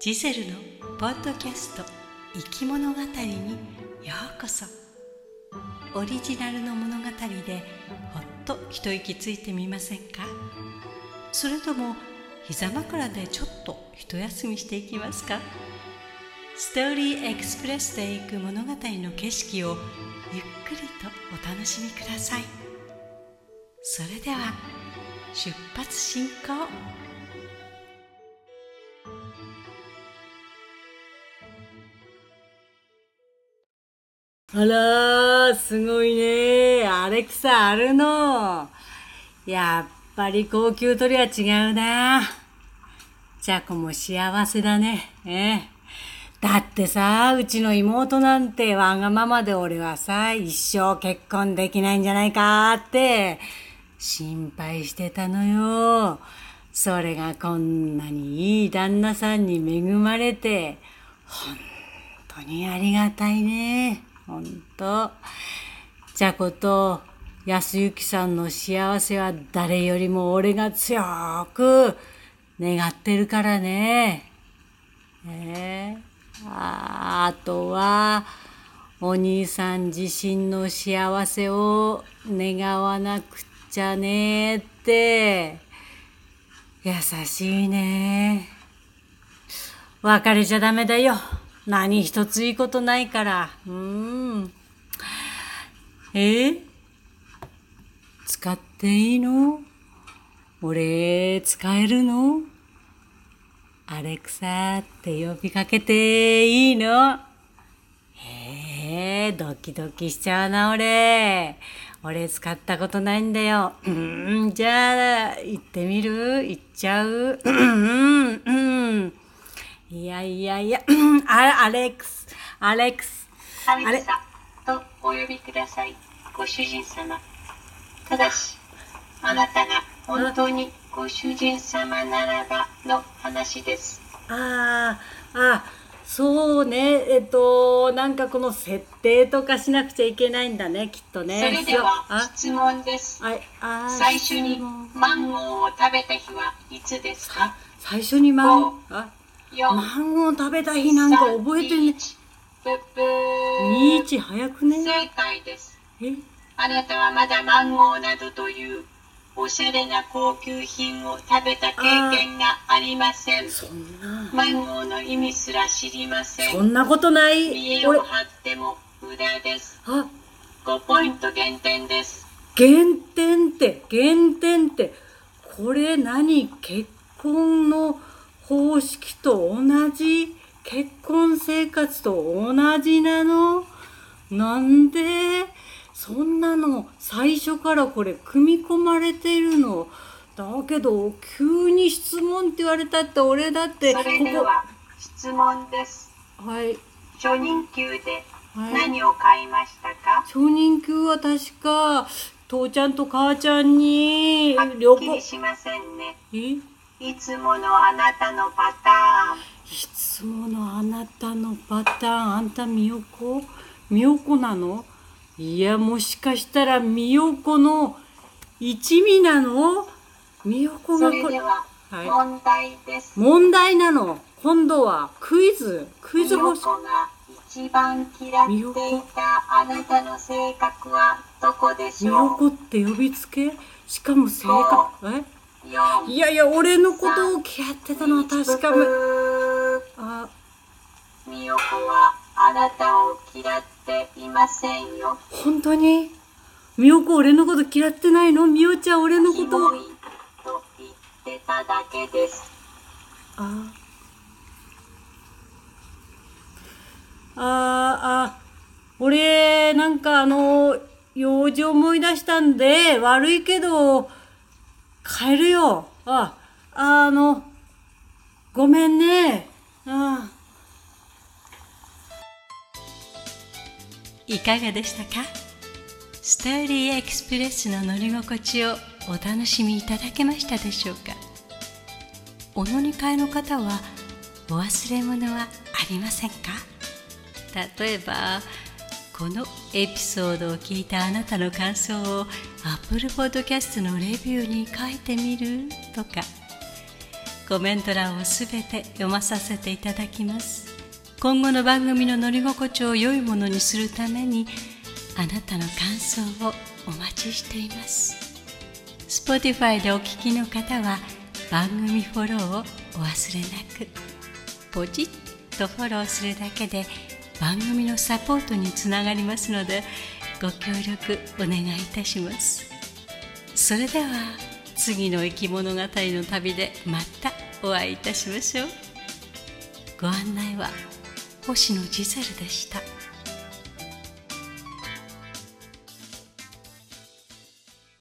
ジゼルのポッドキャスト生き物語にようこそ。オリジナルの物語でほっと一息ついてみませんか？それとも膝枕でちょっと一休みしていきますか？ストーリーエクスプレスで行く物語の景色をゆっくりとお楽しみください。それでは出発進行。あら、すごいねアレクサあるの。やっぱり高級鳥は違うな。チャコも幸せだね。ええ。だってさ、うちの妹なんてわがままで俺はさ、一生結婚できないんじゃないかって心配してたのよ。それがこんなにいい旦那さんに恵まれて、本当にありがたいね。ほんと。じゃこと安幸さんの幸せは誰よりも俺が強く願ってるからね。ええああとは、お兄さん自身の幸せを願わなくちゃねって。優しいね。別れちゃダメだよ。何一ついいことないから。うーん。え？使っていいの？俺、使えるの？アレクサって呼びかけていいの？へえ、ドキドキしちゃうな、俺。俺使ったことないんだよ。うん、じゃあ、行ってみる？行っちゃう？うん、うん。いやいやいや、あアレックス、アレックス。アレクサとお呼びください、ご主人様。ただし、あなたが本当にご主人様ならばの話です。ああ、あそうね。えっと、なんかこの設定とかしなくちゃいけないんだね、きっとそね。れではあ、質問です。あ、あ最初にマンゴーを食べた日はいつですか？最初にマンゴー、あ、?4、マンゴー食べた日なんか覚えてね。1ブッブー。ミーチ早くね。正解です。え？あなたはまだマンゴーなどというおしゃれな高級品を食べた経験がありません。そんな、マンゴーの意味すら知りません。そんなことない。俺見栄を、張っても無駄です。あ、5ポイント減点です。減点って、減点って、これ何？結婚の方式と同じ結婚生活と同じなの？なんでそんなの最初からこれ組み込まれてるの？だけど急に質問って言われたって俺だってこそれでは質問です。こはい。初任給ではい。何を買いましたか、初任給は確か父ちゃんと母ちゃんに旅行。しませんね。え？いつものあなたのパターン。いつものあなたのパターン、あんたみよこみよこなの？いや、もしかしたらみよこの一味なの？みよこそがこれ、ははい。問題です。問題なの。今度はクイズ、クイズみ方式。一番嫌っていたあなたの性格はどこでしみよょこって呼びつけ？しかも性格、えう ?4、いやいや、俺のことを嫌ってたのは確かめ、ブあ、ーみよこはあなたを嫌っていませんよ。本当に？みよこ俺のこと嫌ってないの？みよちゃん俺のキこと？をと言ってただけです。あ。ああ俺なんかあの用事思い出したんで悪いけど帰るよ。ああのごめんね。あ。いかがでしたか？ストーリーエクスプレスの乗り心地をお楽しみいただけましたでしょうか？お乗り換えの方はお忘れ物はありませんか？例えばこのエピソードを聞いたあなたの感想を Apple Podcast のレビューに書いてみるとか。コメント欄をすべて読まさせていただきます。今後の番組の乗り心地を良いものにするためにあなたの感想をお待ちしています。Spotify でお聞きの方は番組フォローをお忘れなく。ポチッとフォローするだけで番組のサポートにつながりますのでご協力お願いいたしますそれでは次の生き物語の旅でまたお会いいたしましょうご案内は星野ジゼルでした。